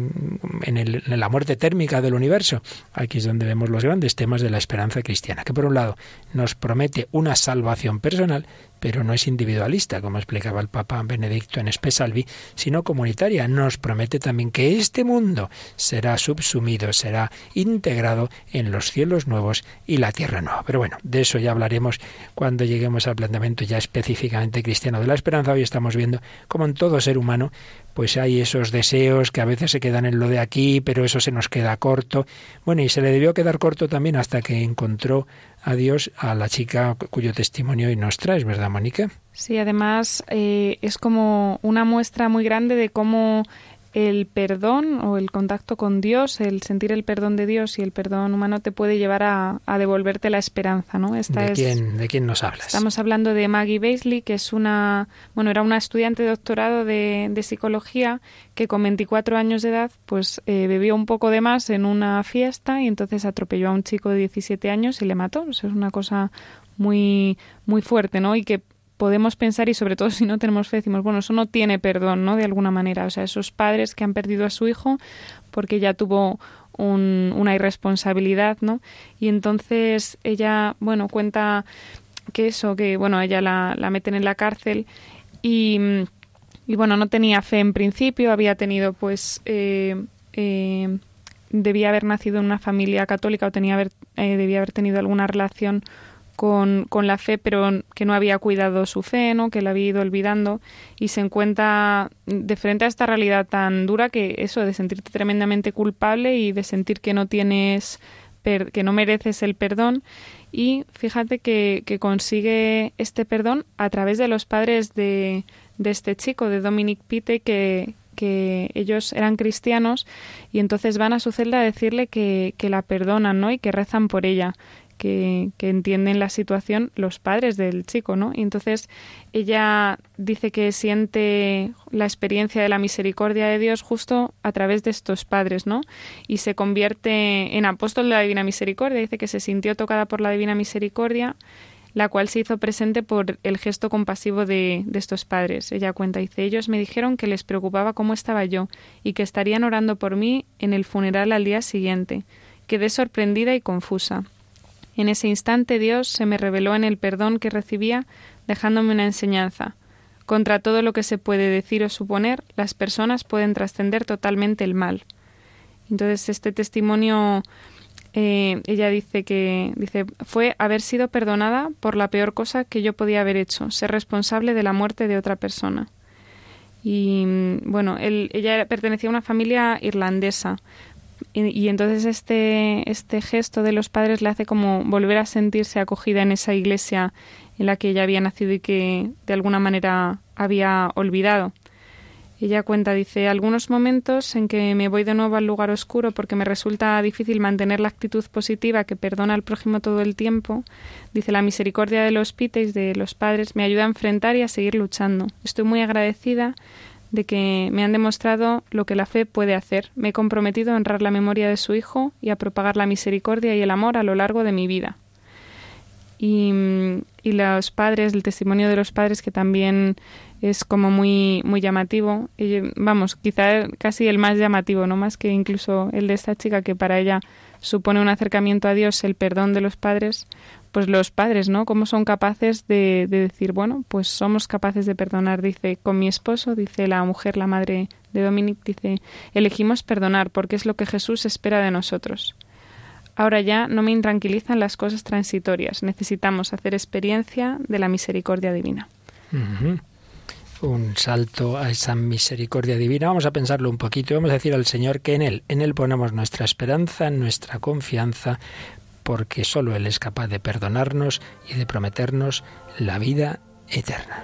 en, la muerte térmica del universo. Aquí es donde vemos los grandes temas de la esperanza cristiana, que por un lado nos promete una salvación personal, pero no es individualista, como explicaba el Papa Benedicto en Espesalvi, sino comunitaria. Nos promete también que este mundo será subsumido, será integrado en los cielos nuevos y la tierra nueva. Pero bueno, eso ya hablaremos cuando lleguemos al planteamiento ya específicamente cristiano de la esperanza. Hoy estamos viendo como en todo ser humano pues hay esos deseos que a veces se quedan en lo de aquí, pero eso se nos queda corto. Bueno, y se le debió quedar corto también hasta que encontró a Dios a la chica cuyo testimonio hoy nos traes, ¿verdad, Mónica? Sí, además eh, es como una muestra muy grande de cómo el perdón o el contacto con Dios, el sentir el perdón de Dios y el perdón humano te puede llevar a, devolverte la esperanza, ¿no? Esta ¿De, quién, ¿De quién nos hablas? Estamos hablando de Maggie Baisley, que es una, bueno, era una estudiante de doctorado de, psicología que con 24 años de edad, pues eh, bebió un poco de más en una fiesta y entonces atropelló a un chico de 17 años y le mató. Eso es una cosa muy, muy fuerte, ¿no? Y que podemos pensar y sobre todo si no tenemos fe decimos bueno eso no tiene perdón no de alguna manera o sea esos padres que han perdido a su hijo porque ya tuvo una irresponsabilidad no y entonces ella bueno cuenta que eso que bueno ella la, la meten en la cárcel y, y bueno no tenía fe en principio había tenido pues eh, eh, debía haber nacido en una familia católica o tenía haber, eh, debía haber tenido alguna relación con, con, la fe, pero que no había cuidado su fe, ¿no? que la había ido olvidando, y se encuentra de frente a esta realidad tan dura que eso de sentirte tremendamente culpable y de sentir que no tienes que no mereces el perdón y fíjate que, que, consigue este perdón a través de los padres de, de este chico, de Dominic Pite, que, que ellos eran cristianos y entonces van a su celda a decirle que, que la perdonan ¿no? y que rezan por ella que, entienden la situación los padres del chico, ¿no? Y entonces ella dice que siente la experiencia de la misericordia de Dios justo a través de estos padres, ¿no? Y se convierte en apóstol de la Divina Misericordia. Dice que se sintió tocada por la Divina Misericordia, la cual se hizo presente por el gesto compasivo de, de estos padres. Ella cuenta, dice, ellos me dijeron que les preocupaba cómo estaba yo y que estarían orando por mí en el funeral al día siguiente. Quedé sorprendida y confusa. En ese instante Dios se me reveló en el perdón que recibía, dejándome una enseñanza. Contra todo lo que se puede decir o suponer, las personas pueden trascender totalmente el mal. Entonces, este testimonio, eh, ella dice que dice, fue haber sido perdonada por la peor cosa que yo podía haber hecho, ser responsable de la muerte de otra persona. Y bueno, ella pertenecía a una familia irlandesa, y, entonces este, este gesto de los padres le hace como volver a sentirse acogida en esa iglesia en la que ella había nacido y que de alguna manera había olvidado. Ella cuenta, dice, algunos momentos en que me voy de nuevo al lugar oscuro porque me resulta difícil mantener la actitud positiva que perdona al prójimo todo el tiempo. Dice, la misericordia de los pites, de los padres, me ayuda a enfrentar y a seguir luchando. Estoy muy agradecida de que me han demostrado lo que la fe puede hacer. Me he comprometido a honrar la memoria de su hijo y a propagar la misericordia y el amor a lo largo de mi vida. Y, y los padres, el testimonio de los padres que también es como muy, muy llamativo. vamos, quizá casi el más llamativo, no más que incluso el de esta chica que para ella supone un acercamiento a Dios, el perdón de los padres, pues los padres, ¿no? ¿Cómo son capaces de, de, decir, bueno, pues somos capaces de perdonar? Dice, con mi esposo, dice la mujer, la madre de Dominic, dice, elegimos perdonar porque es lo que Jesús espera de nosotros. Ahora ya no me intranquilizan las cosas transitorias, necesitamos hacer experiencia de la misericordia divina un salto a esa misericordia divina. Vamos a pensarlo un poquito y vamos a decir al Señor que en Él, en Él ponemos nuestra esperanza, nuestra confianza, porque solo Él es capaz de perdonarnos y de prometernos la vida eterna.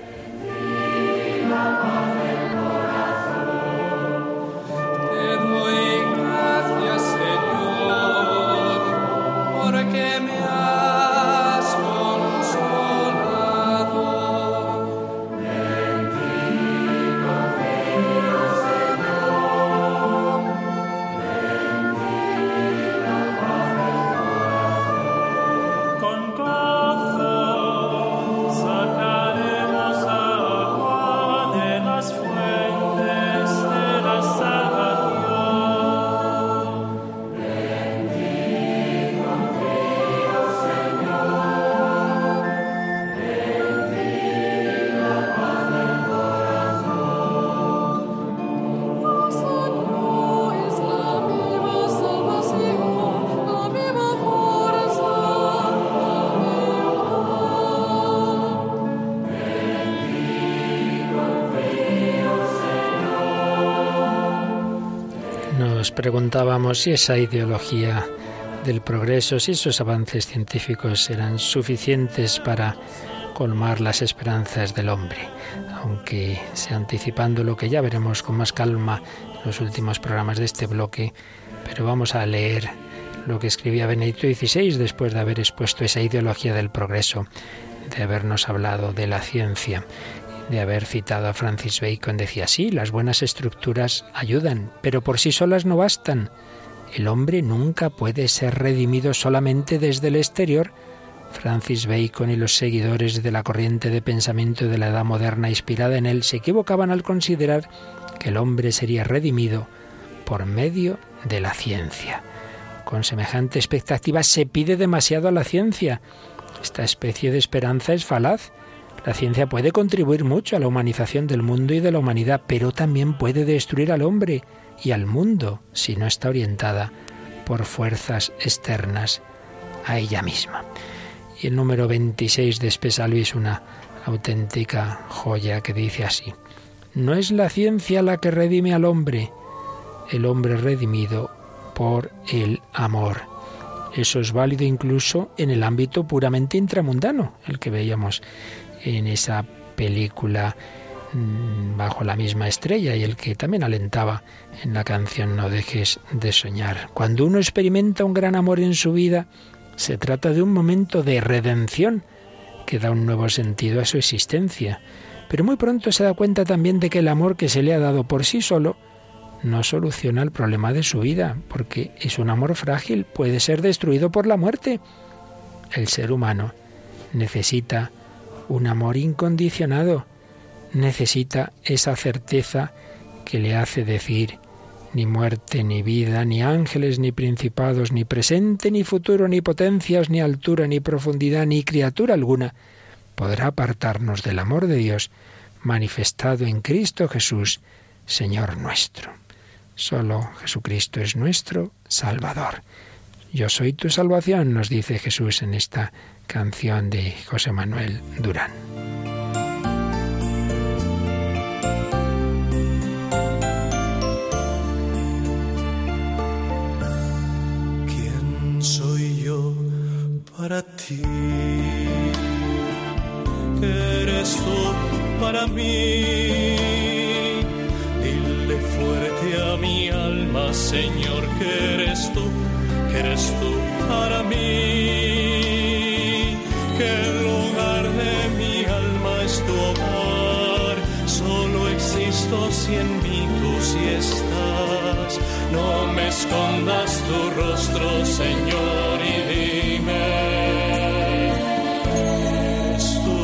Preguntábamos si esa ideología del progreso, si esos avances científicos eran suficientes para colmar las esperanzas del hombre, aunque sea anticipando lo que ya veremos con más calma en los últimos programas de este bloque, pero vamos a leer lo que escribía Benedicto XVI después de haber expuesto esa ideología del progreso, de habernos hablado de la ciencia de haber citado a Francis Bacon, decía, sí, las buenas estructuras ayudan, pero por sí solas no bastan. El hombre nunca puede ser redimido solamente desde el exterior. Francis Bacon y los seguidores de la corriente de pensamiento de la edad moderna inspirada en él se equivocaban al considerar que el hombre sería redimido por medio de la ciencia. Con semejante expectativa se pide demasiado a la ciencia. Esta especie de esperanza es falaz la ciencia puede contribuir mucho a la humanización del mundo y de la humanidad, pero también puede destruir al hombre y al mundo si no está orientada por fuerzas externas a ella misma. Y el número 26 de Espesalvi es una auténtica joya que dice así, no es la ciencia la que redime al hombre, el hombre redimido por el amor. Eso es válido incluso en el ámbito puramente intramundano, el que veíamos en esa película mm, bajo la misma estrella y el que también alentaba en la canción No dejes de soñar. Cuando uno experimenta un gran amor en su vida, se trata de un momento de redención que da un nuevo sentido a su existencia. Pero muy pronto se da cuenta también de que el amor que se le ha dado por sí solo no soluciona el problema de su vida, porque es un amor frágil, puede ser destruido por la muerte. El ser humano necesita un amor incondicionado. Necesita esa certeza que le hace decir ni muerte, ni vida, ni ángeles, ni principados, ni presente, ni futuro, ni potencias, ni altura, ni profundidad, ni criatura alguna podrá apartarnos del amor de Dios manifestado en Cristo Jesús, Señor nuestro. Solo Jesucristo es nuestro Salvador. Yo soy tu salvación, nos dice Jesús en esta canción de José Manuel Durán. ¿Quién soy yo para ti? ¿Qué eres tú para mí? Señor, que eres tú, que eres tú para mí. Que el lugar de mi alma es tu hogar. Solo existo si en mí tú sí estás. No me escondas tu rostro, Señor, y dime. Es tú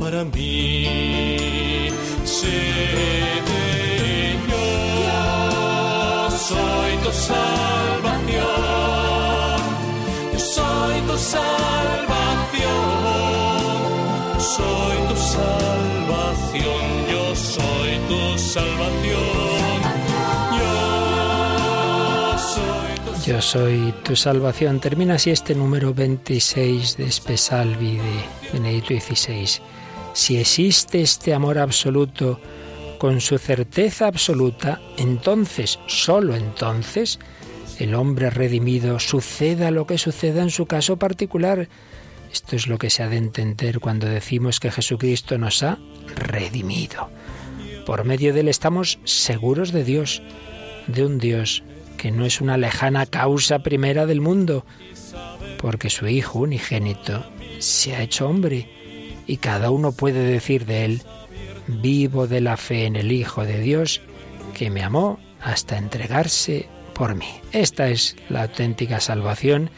para mí. Señor, soy tu salvación. Yo soy tu salvación. Soy tu salvación. Yo soy tu salvación. Yo soy tu salvación. Termina así este número 26 de Espesalvi de Benedicto XVI. Si existe este amor absoluto con su certeza absoluta, entonces, solo entonces, el hombre redimido suceda lo que suceda en su caso particular. Esto es lo que se ha de entender cuando decimos que Jesucristo nos ha redimido. Por medio de él estamos seguros de Dios, de un Dios que no es una lejana causa primera del mundo, porque su Hijo unigénito se ha hecho hombre y cada uno puede decir de él, vivo de la fe en el Hijo de Dios, que me amó hasta entregarse por mí. Esta es la auténtica salvación.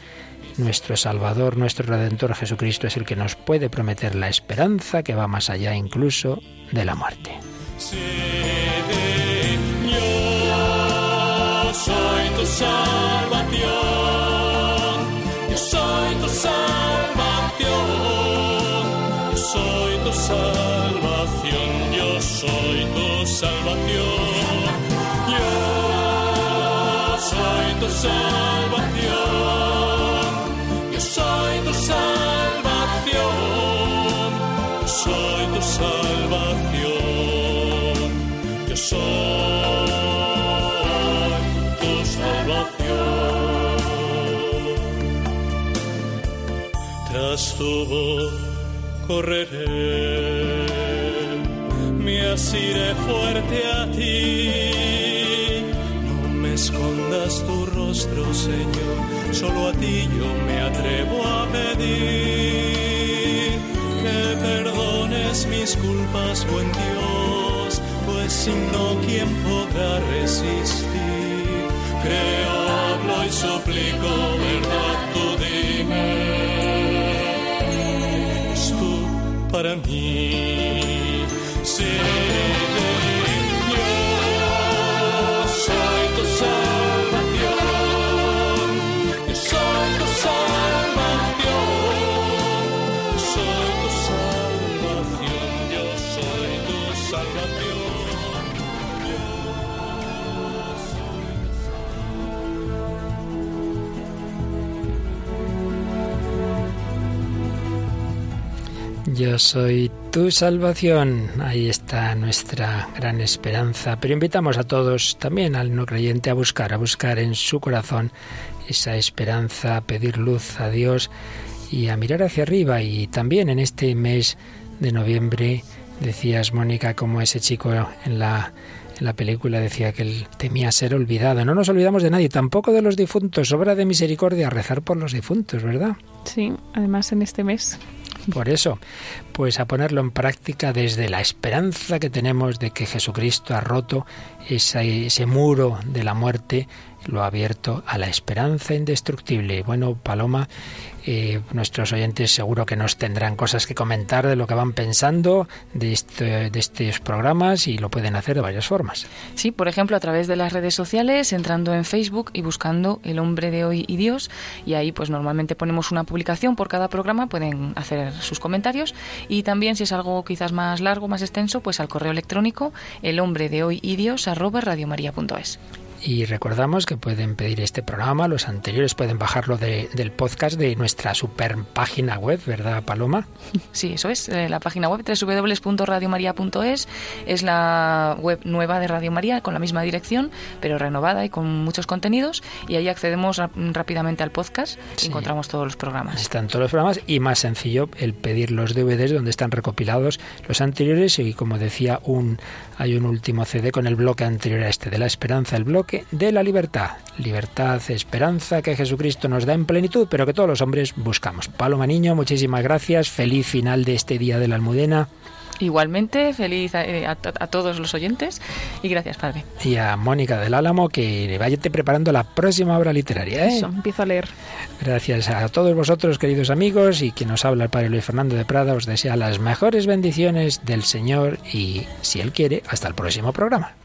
Nuestro Salvador, nuestro Redentor Jesucristo es el que nos puede prometer la esperanza que va más allá incluso de la muerte. Yo soy tu salvación. Yo soy tu salvación. Yo soy tu salvación. Yo soy tu salvación. Yo soy tu salvación. Soy tu salvación. Soy tu salvación. Yo soy tu salvación. Tras tu voz correré, me asiré fuerte a ti. No me escondas tu rostro, Señor, solo a ti yo me atrevo a pedir que perdones mis culpas, buen Dios, pues sin no, ¿quién podrá resistir? Creo, hablo y suplico, verdad, tú dime, tú para mí. Señor, soy tu salvación, Yo soy tu salvación. Ahí está nuestra gran esperanza. Pero invitamos a todos, también al no creyente, a buscar, a buscar en su corazón esa esperanza, a pedir luz a Dios y a mirar hacia arriba. Y también en este mes de noviembre, decías, Mónica, como ese chico en la en la película decía que él temía ser olvidado. No nos olvidamos de nadie, tampoco de los difuntos. Obra de misericordia rezar por los difuntos, ¿verdad? Sí, además en este mes. Por eso, pues a ponerlo en práctica desde la esperanza que tenemos de que Jesucristo ha roto ese, ese muro de la muerte, lo abierto a la esperanza indestructible. Bueno, Paloma, eh, nuestros oyentes seguro que nos tendrán cosas que comentar de lo que van pensando de, este, de estos programas y lo pueden hacer de varias formas. Sí, por ejemplo, a través de las redes sociales, entrando en Facebook y buscando El hombre de hoy y Dios, y ahí pues normalmente ponemos una publicación por cada programa, pueden hacer sus comentarios y también si es algo quizás más largo, más extenso, pues al correo electrónico el hombre de hoy y Dios arroba radiomaria.es. Y recordamos que pueden pedir este programa, los anteriores pueden bajarlo de, del podcast de nuestra super página web, ¿verdad, Paloma? Sí, eso es, eh, la página web www.radiomaria.es es la web nueva de Radio María con la misma dirección, pero renovada y con muchos contenidos y ahí accedemos rápidamente al podcast y encontramos todos los programas. Están todos los programas y más sencillo el pedir los DVDs donde están recopilados los anteriores y como decía, un hay un último CD con el bloque anterior a este de la esperanza, el bloque enfoque de la libertad. Libertad, esperanza que Jesucristo nos da en plenitud, pero que todos los hombres buscamos. Paloma Niño, muchísimas gracias. Feliz final de este día de la Almudena. Igualmente, feliz eh, a, todos los oyentes y gracias, Padre. Y a Mónica del Álamo, que váyate preparando la próxima obra literaria. ¿eh? Eso, empiezo a leer. Gracias a todos vosotros, queridos amigos, y quien nos habla, el Padre Luis Fernando de Prada, os desea las mejores bendiciones del Señor y, si Él quiere, hasta el próximo programa.